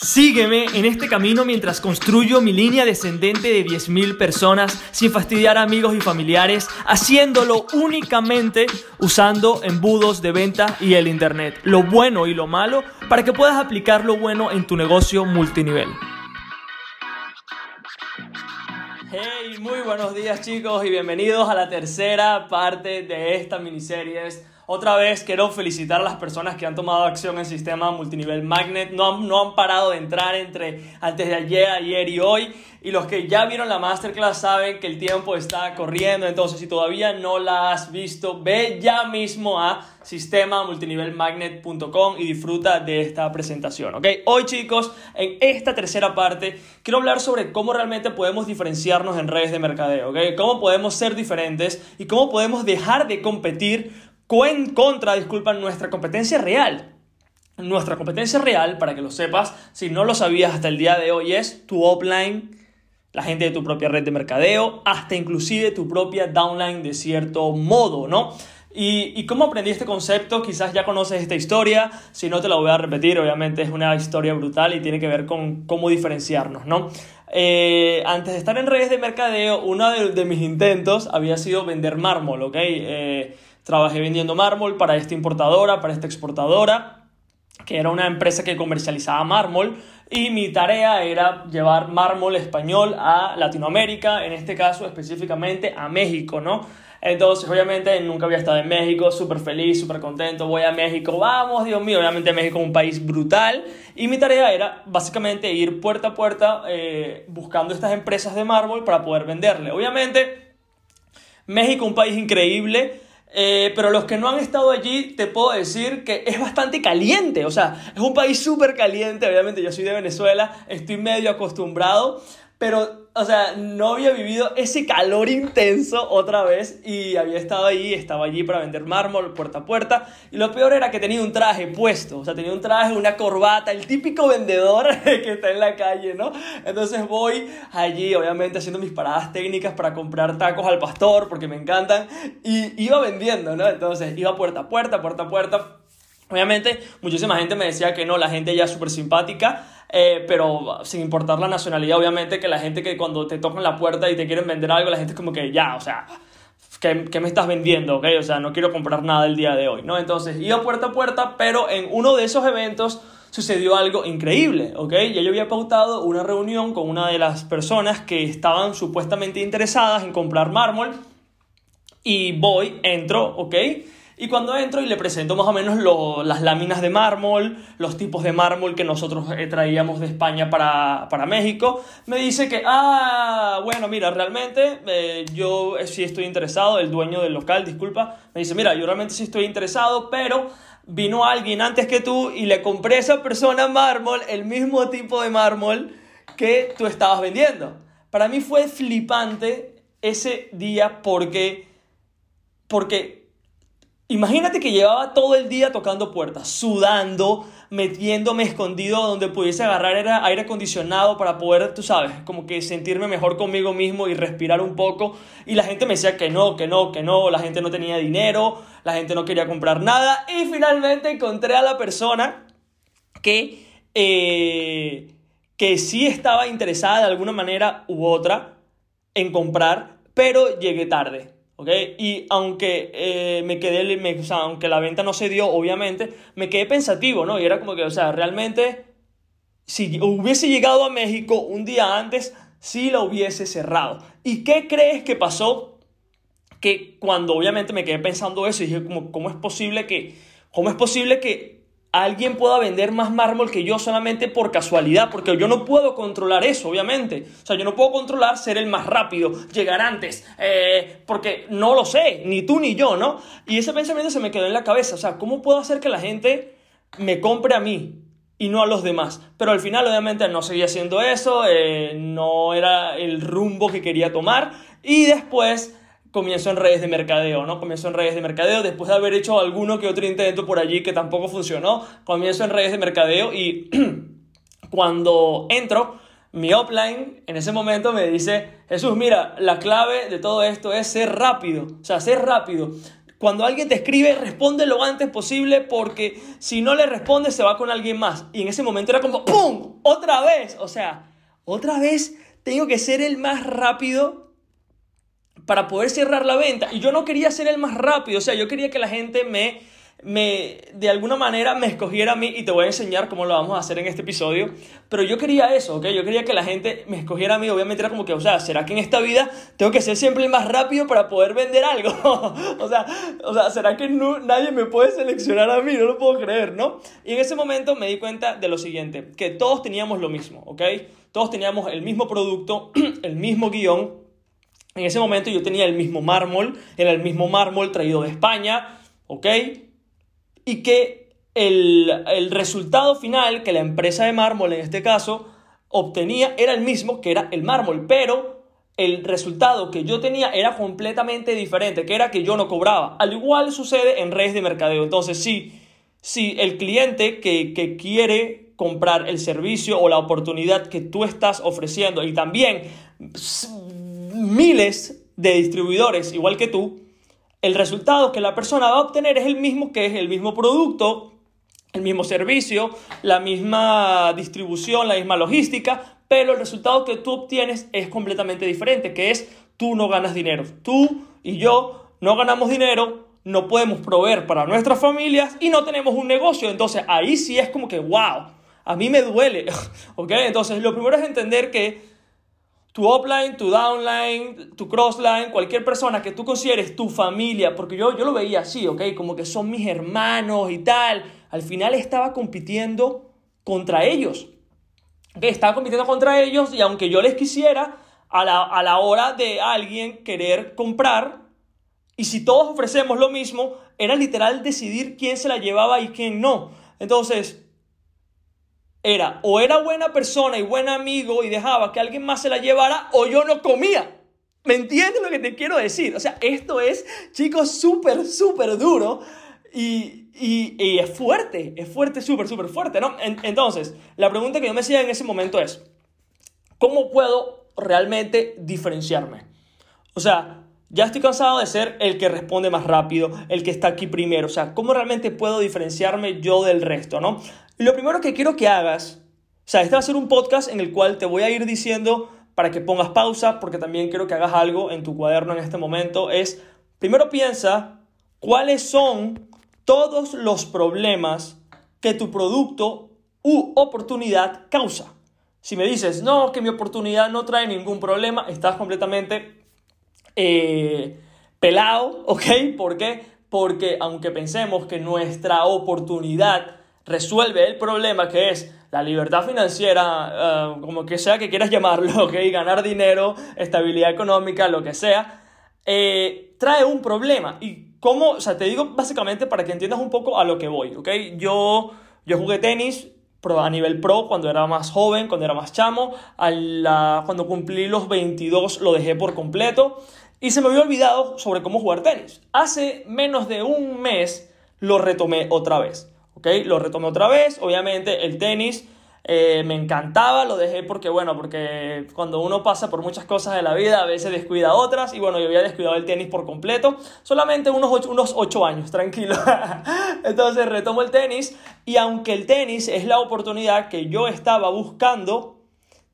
Sígueme en este camino mientras construyo mi línea descendente de 10.000 personas sin fastidiar a amigos y familiares, haciéndolo únicamente usando embudos de venta y el Internet, lo bueno y lo malo, para que puedas aplicar lo bueno en tu negocio multinivel. Hey, muy buenos días chicos y bienvenidos a la tercera parte de esta miniserie otra vez quiero felicitar a las personas que han tomado acción en el sistema multinivel Magnet. No han, no han parado de entrar entre antes de ayer, ayer y hoy. Y los que ya vieron la masterclass saben que el tiempo está corriendo. Entonces, si todavía no la has visto, ve ya mismo a sistemamultinivelmagnet.com y disfruta de esta presentación. ¿ok? Hoy, chicos, en esta tercera parte, quiero hablar sobre cómo realmente podemos diferenciarnos en redes de mercadeo. ¿ok? Cómo podemos ser diferentes y cómo podemos dejar de competir en contra, disculpa, nuestra competencia real. Nuestra competencia real, para que lo sepas, si no lo sabías hasta el día de hoy, es tu offline, la gente de tu propia red de mercadeo, hasta inclusive tu propia downline de cierto modo, ¿no? ¿Y, cómo aprendí este concepto? Quizás ya conoces esta historia, si no te la voy a repetir, obviamente es una historia brutal y tiene que ver con cómo diferenciarnos, ¿no? Eh, antes de estar en redes de mercadeo, uno de, mis intentos había sido vender mármol, ¿ok? Eh, Trabajé vendiendo mármol para esta importadora, para esta exportadora, que era una empresa que comercializaba mármol. Y mi tarea era llevar mármol español a Latinoamérica, en este caso específicamente a México, ¿no? Entonces, obviamente, nunca había estado en México, súper feliz, súper contento, voy a México, vamos, Dios mío, obviamente México es un país brutal. Y mi tarea era básicamente ir puerta a puerta eh, buscando estas empresas de mármol para poder venderle. Obviamente, México es un país increíble, eh, pero los que no han estado allí, te puedo decir que es bastante caliente. O sea, es un país súper caliente. Obviamente, yo soy de Venezuela, estoy medio acostumbrado. Pero o sea, no había vivido ese calor intenso otra vez y había estado ahí, estaba allí para vender mármol puerta a puerta. Y lo peor era que tenía un traje puesto, o sea, tenía un traje, una corbata, el típico vendedor que está en la calle, ¿no? Entonces voy allí, obviamente, haciendo mis paradas técnicas para comprar tacos al pastor, porque me encantan, y iba vendiendo, ¿no? Entonces iba puerta a puerta, puerta a puerta. Obviamente, muchísima gente me decía que no, la gente ya es súper simpática eh, pero sin importar la nacionalidad, obviamente que la gente que cuando te tocan la puerta y te quieren vender algo, la gente es como que ya, o sea, ¿qué, qué me estás vendiendo? ¿ok? O sea, no quiero comprar nada el día de hoy, ¿no? Entonces, iba puerta a puerta, pero en uno de esos eventos sucedió algo increíble, ¿ok? Ya yo había pautado una reunión con una de las personas que estaban supuestamente interesadas en comprar mármol y voy, entro, ¿ok? Y cuando entro y le presento más o menos las láminas de mármol, los tipos de mármol que nosotros eh, traíamos de España para, para, México, me dice que, ah, bueno, mira, realmente eh, yo sí estoy interesado, el dueño del local, disculpa, me dice, mira, yo realmente sí estoy interesado, pero vino alguien antes que tú y le compré a esa persona mármol, el mismo tipo de mármol que tú estabas vendiendo. Para mí fue flipante ese día porque, porque Imagínate que llevaba todo el día tocando puertas, sudando, metiéndome escondido donde pudiese agarrar aire acondicionado para poder, tú sabes, como que sentirme mejor conmigo mismo y respirar un poco. Y la gente me decía que no, que no, que no, la gente no tenía dinero, la gente no quería comprar nada. Y finalmente encontré a la persona que, eh, que sí estaba interesada de alguna manera u otra en comprar, pero llegué tarde. ¿Ok? Y aunque eh, me quedé, aunque la venta no se dio, obviamente, me quedé pensativo, ¿no? Y era como que, o sea, realmente, si hubiese llegado a México un día antes, sí la hubiese cerrado. ¿Y qué crees que pasó? Que cuando obviamente me quedé pensando eso, dije, como, ¿cómo es posible que, cómo es posible que alguien pueda vender más mármol que yo solamente por casualidad, porque yo no puedo controlar eso, obviamente. O sea, yo no puedo controlar ser el más rápido, llegar antes, eh, porque no lo sé, ni tú ni yo, ¿no? Y ese pensamiento se me quedó en la cabeza, o sea, ¿cómo puedo hacer que la gente me compre a mí? y no a los demás. Pero al final obviamente no seguía haciendo eso, eh, no era el rumbo que quería tomar y después comienzo en redes de mercadeo, ¿no? Comienzo en redes de mercadeo, después de haber hecho alguno que otro intento por allí que tampoco funcionó, comienzo en redes de mercadeo y cuando entro, mi offline en ese momento me dice, Jesús, mira, la clave de todo esto es ser rápido, o sea, ser rápido. cuando alguien te escribe, responde lo antes posible porque si no le responde se va con alguien más. Y en ese momento era como, ¡pum! Otra vez. O sea, otra vez tengo que ser el más rápido para poder cerrar la venta. Y yo no quería ser el más rápido, o sea, yo quería que la gente me me, de alguna manera me escogiera a mí y te voy a enseñar cómo lo vamos a hacer en este episodio. Pero yo quería eso, ¿ok? Yo quería que la gente me escogiera a mí. Obviamente era como que, o sea, ¿será que en esta vida tengo que ser siempre el más rápido para poder vender algo? o, sea, o sea, ¿será que nadie me puede seleccionar a mí? No lo puedo creer, ¿no? Y en ese momento me di cuenta de lo siguiente, que todos teníamos lo mismo, ¿ok? Todos teníamos el mismo producto, el mismo guion. En ese momento yo tenía el mismo mármol, era el mismo mármol traído de España, ¿ok? y que el, resultado final que la empresa de mármol en este caso obtenía era el mismo, que era el mármol, pero el resultado que yo tenía era completamente diferente, que era que yo no cobraba. Al igual sucede en redes de mercadeo. Entonces, sí, si el cliente que, que quiere comprar el servicio o la oportunidad que tú estás ofreciendo y también miles de distribuidores igual que tú, el resultado que la persona va a obtener es el mismo que es el mismo producto, el mismo servicio, la misma distribución, la misma logística, pero el resultado que tú obtienes es completamente diferente, que es tú no ganas dinero. Tú y yo no ganamos dinero, no podemos proveer para nuestras familias y no tenemos un negocio. Entonces ahí sí es como que, wow, a mí me duele. ¿Ok? Entonces lo primero es entender que tu upline, tu downline, tu crossline, cualquier persona que tú consideres tu familia, porque yo, yo lo veía así, ¿ok? Como que son mis hermanos y tal. Al final estaba compitiendo contra ellos. Estaba compitiendo contra ellos y aunque yo les quisiera, a la, a la hora de alguien querer comprar, y si todos ofrecemos lo mismo, era literal decidir quién se la llevaba y quién no. Entonces, era o era buena persona y buen amigo y dejaba que alguien más se la llevara o yo no comía. ¿Me entiendes lo que te quiero decir? O sea, esto es, chicos, súper, súper duro y, y, es fuerte, es fuerte, súper, súper fuerte, ¿no? entonces, la pregunta que yo me hacía en ese momento es, ¿cómo puedo realmente diferenciarme? O sea, ya estoy cansado de ser el que responde más rápido, el que está aquí primero. O sea, ¿cómo realmente puedo diferenciarme yo del resto, no? lo primero que quiero que hagas, o sea, este va a ser un podcast en el cual te voy a ir diciendo para que pongas pausa, porque también quiero que hagas algo en tu cuaderno en este momento, es, primero piensa cuáles son todos los problemas que tu producto u oportunidad causa. Si me dices, no, que mi oportunidad no trae ningún problema, estás completamente eh, pelado, ¿ok? ¿Por qué? Porque aunque pensemos que nuestra oportunidad resuelve el problema que es la libertad financiera, eh, como que sea que quieras llamarlo, ¿ok? Ganar dinero, estabilidad económica, lo que sea, eh, trae un problema. Y cómo, o sea, te digo básicamente para que entiendas un poco a lo que voy, ¿ok? Yo, yo jugué tenis a nivel pro cuando era más joven, cuando era más chamo, a la, cuando cumplí los 22 lo dejé por completo y se me había olvidado sobre cómo jugar tenis. Hace menos de un mes lo retomé otra vez. ¿ok? Lo retomé otra vez, obviamente el tenis eh, me encantaba, lo dejé porque, bueno, porque cuando uno pasa por muchas cosas de la vida, a veces descuida otras, y bueno, yo había descuidado el tenis por completo, solamente unos ocho, unos ocho años, tranquilo. Entonces retomo el tenis, y aunque el tenis es la oportunidad que yo estaba buscando,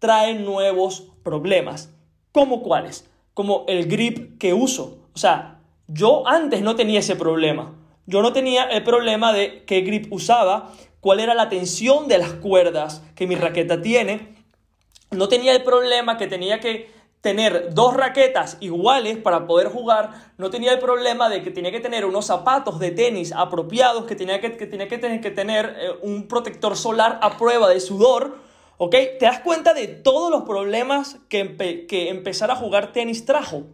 trae nuevos problemas. ¿Cómo cuáles? Como el grip que uso. O sea, yo antes no tenía ese problema. Yo no tenía el problema de qué grip usaba, cuál era la tensión de las cuerdas que mi raqueta tiene. No tenía el problema que tenía que tener dos raquetas iguales para poder jugar. No tenía el problema de que tenía que tener unos zapatos de tenis apropiados, que tenía que, tenía que tener, que tener eh, un protector solar a prueba de sudor. ¿Ok? ¿Te das cuenta de todos los problemas que, que empezar a jugar tenis trajo?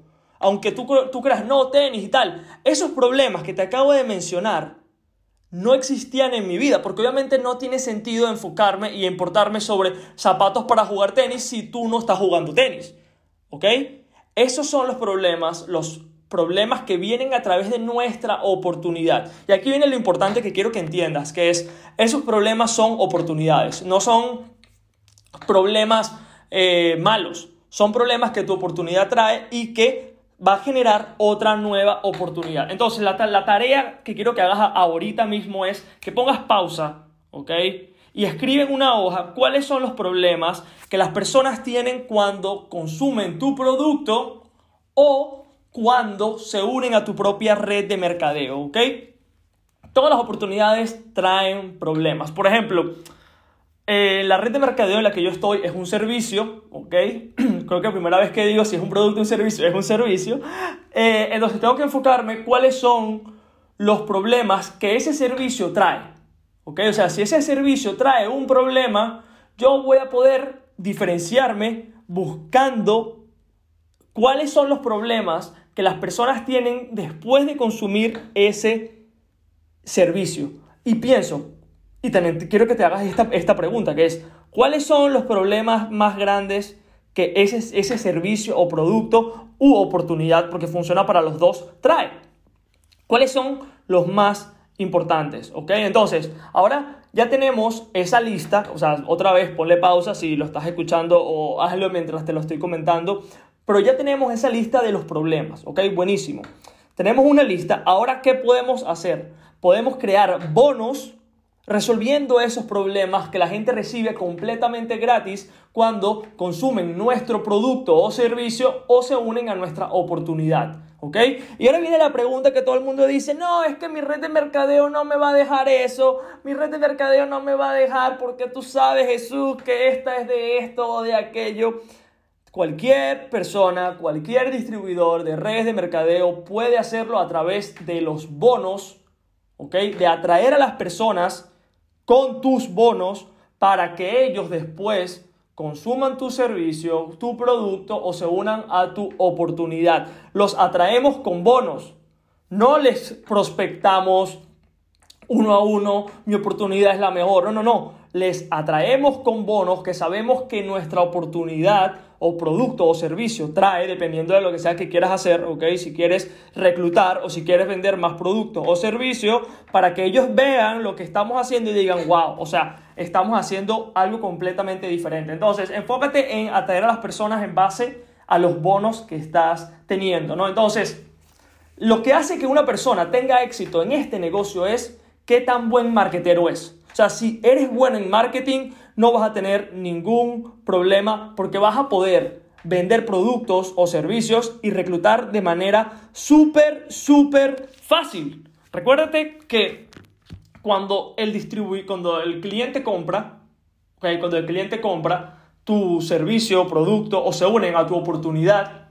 aunque tú, tú creas, no, tenis y tal, esos problemas que te acabo de mencionar no existían en mi vida, porque obviamente no tiene sentido enfocarme y importarme sobre zapatos para jugar tenis si tú no estás jugando tenis. ¿Ok? Esos son los problemas, los problemas que vienen a través de nuestra oportunidad. Y aquí viene lo importante que quiero que entiendas, que es, esos problemas son oportunidades, no son problemas eh, malos, son problemas que tu oportunidad trae y que va a generar otra nueva oportunidad. Entonces, la, la tarea que quiero que hagas ahorita mismo es que pongas pausa, ¿ok? Y escribe en una hoja cuáles son los problemas que las personas tienen cuando consumen tu producto o cuando se unen a tu propia red de mercadeo, ¿ok? Todas las oportunidades traen problemas. Por ejemplo, eh, la red de mercadeo en la que yo estoy es un servicio, ¿ok? Creo que la primera vez que digo si es un producto o un servicio, es un servicio. Eh, entonces tengo que enfocarme cuáles son los problemas que ese servicio trae, ¿ok? O sea, si ese servicio trae un problema, yo voy a poder diferenciarme buscando cuáles son los problemas que las personas tienen después de consumir ese servicio. Y pienso, y también quiero que te hagas esta, pregunta, que es, ¿cuáles son los problemas más grandes que ese, ese servicio o producto u oportunidad, porque funciona para los dos, trae? ¿Cuáles son los más importantes? ¿Ok? Entonces, ahora ya tenemos esa lista, o sea, otra vez ponle pausa si lo estás escuchando o hazlo mientras te lo estoy comentando, pero ya tenemos esa lista de los problemas, ¿ok? Buenísimo. Tenemos una lista, ahora ¿qué podemos hacer? Podemos crear bonos resolviendo esos problemas que la gente recibe completamente gratis cuando consumen nuestro producto o servicio o se unen a nuestra oportunidad. ¿Ok? Y ahora viene la pregunta que todo el mundo dice, no, es que mi red de mercadeo no me va a dejar eso, mi red de mercadeo no me va a dejar porque tú sabes, Jesús, que esta es de esto o de aquello. Cualquier persona, cualquier distribuidor de redes de mercadeo puede hacerlo a través de los bonos, ¿ok? De atraer a las personas con tus bonos para que ellos después consuman tu servicio, tu producto o se unan a tu oportunidad. Los atraemos con bonos. No les prospectamos uno a uno, mi oportunidad es la mejor. No, no, no. Les atraemos con bonos que sabemos que nuestra oportunidad o producto o servicio trae, dependiendo de lo que sea que quieras hacer, ¿ok? Si quieres reclutar o si quieres vender más producto o servicio, para que ellos vean lo que estamos haciendo y digan, wow, o sea, estamos haciendo algo completamente diferente. Entonces, enfócate en atraer a las personas en base a los bonos que estás teniendo, ¿no? Entonces, lo que hace que una persona tenga éxito en este negocio es qué tan buen marketero es. O sea, si eres bueno en marketing, no vas a tener ningún problema porque vas a poder vender productos o servicios y reclutar de manera súper, súper fácil. Recuérdate que cuando el, cuando el cliente compra, cuando el cliente compra tu servicio, producto o se unen a tu oportunidad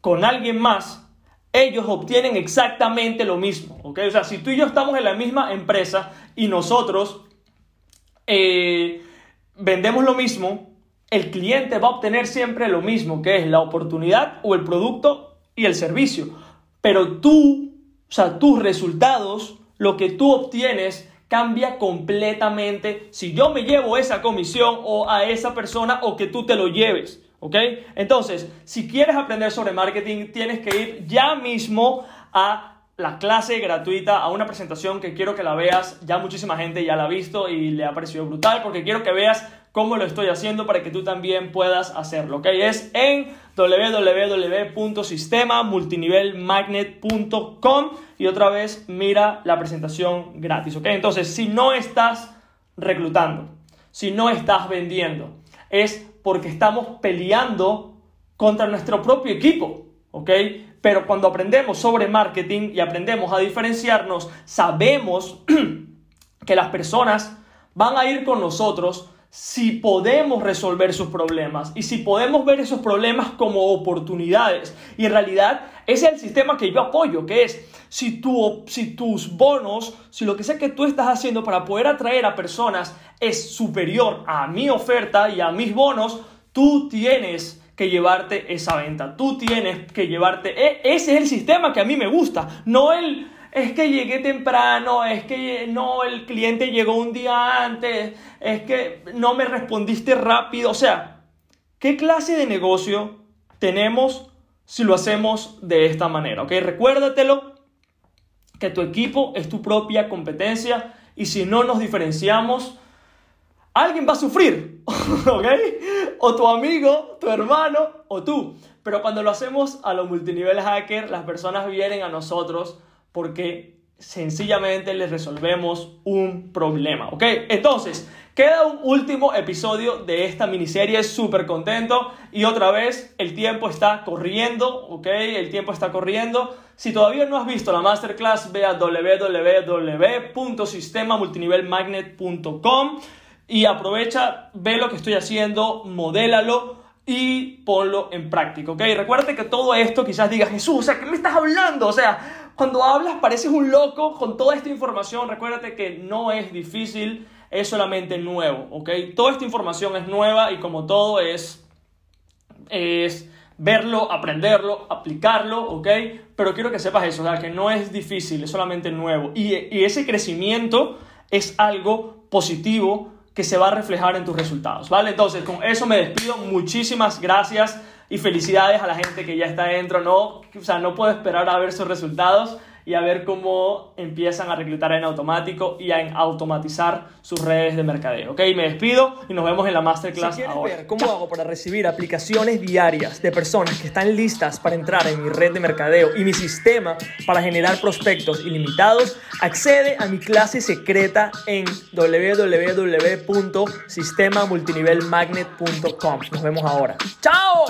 con alguien más, ellos obtienen exactamente lo mismo. ¿okay? O sea, si tú y yo estamos en la misma empresa y nosotros eh, vendemos lo mismo, el cliente va a obtener siempre lo mismo, que es la oportunidad o el producto y el servicio. Pero tú, o sea, tus resultados, lo que tú obtienes, cambia completamente si yo me llevo esa comisión o a esa persona o que tú te lo lleves. ¿Ok? Entonces, si quieres aprender sobre marketing, tienes que ir ya mismo a la clase gratuita a una presentación que quiero que la veas. Ya muchísima gente ya la ha visto y le ha parecido brutal porque quiero que veas cómo lo estoy haciendo para que tú también puedas hacerlo. ¿ok? Es en www.sistemamultinivelmagnet.com y otra vez mira la presentación gratis. ¿ok? Entonces, si no estás reclutando, si no estás vendiendo, es porque estamos peleando contra nuestro propio equipo. ¿ok? Pero cuando aprendemos sobre marketing y aprendemos a diferenciarnos, sabemos que las personas van a ir con nosotros si podemos resolver sus problemas y si podemos ver esos problemas como oportunidades. Y en realidad ese es el sistema que yo apoyo, que es si, si tus bonos, si lo que sea que tú estás haciendo para poder atraer a personas es superior a mi oferta y a mis bonos, tú tienes que llevarte esa venta. Tú tienes que llevarte. E, ese es el sistema que a mí me gusta. No el. Es que llegué temprano, es que no, el cliente llegó un día antes, es que no me respondiste rápido. O sea, ¿qué clase de negocio tenemos si lo hacemos de esta manera? ¿Ok? Recuérdatelo que tu equipo es tu propia competencia y si no nos diferenciamos, alguien va a sufrir, ¿ok? O tu amigo, tu hermano o tú. Pero cuando lo hacemos a los multinivel hacker, las personas vienen a nosotros porque sencillamente les resolvemos un problema, ¿ok? Entonces, queda un último episodio de esta miniserie, súper contento y otra vez el tiempo está corriendo, ¿ok? El tiempo está corriendo. Si todavía no has visto la masterclass, ve a www.sistemamultinivelmagnet.com y aprovecha, ve lo que estoy haciendo, modélalo y ponlo en práctica, ¿ok? Recuerda que todo esto quizás digas, Jesús, o sea, ¿qué me estás hablando? O sea, cuando hablas pareces un loco con toda esta información. Recuérdate que no es difícil, es solamente nuevo, ¿ok? Toda esta información es nueva y como todo es, es verlo, aprenderlo, aplicarlo, ¿ok? Pero quiero que sepas eso, o sea, que no es difícil, es solamente nuevo. Y, y ese crecimiento es algo positivo que se va a reflejar en tus resultados, ¿vale? Entonces, con eso me despido. Muchísimas gracias y felicidades a la gente que ya está dentro, ¿no? O sea, no puedo esperar a ver sus resultados y a ver cómo empiezan a reclutar en automático y a automatizar sus redes de mercadeo. Ok, me despido y nos vemos en la masterclass si quieres ver cómo hago para recibir aplicaciones diarias de personas que están listas para entrar en mi red de mercadeo y mi sistema para generar prospectos ilimitados, accede a mi clase secreta en www.sistemamultinivelmagnet.com. Nos vemos ahora. ¡Chao!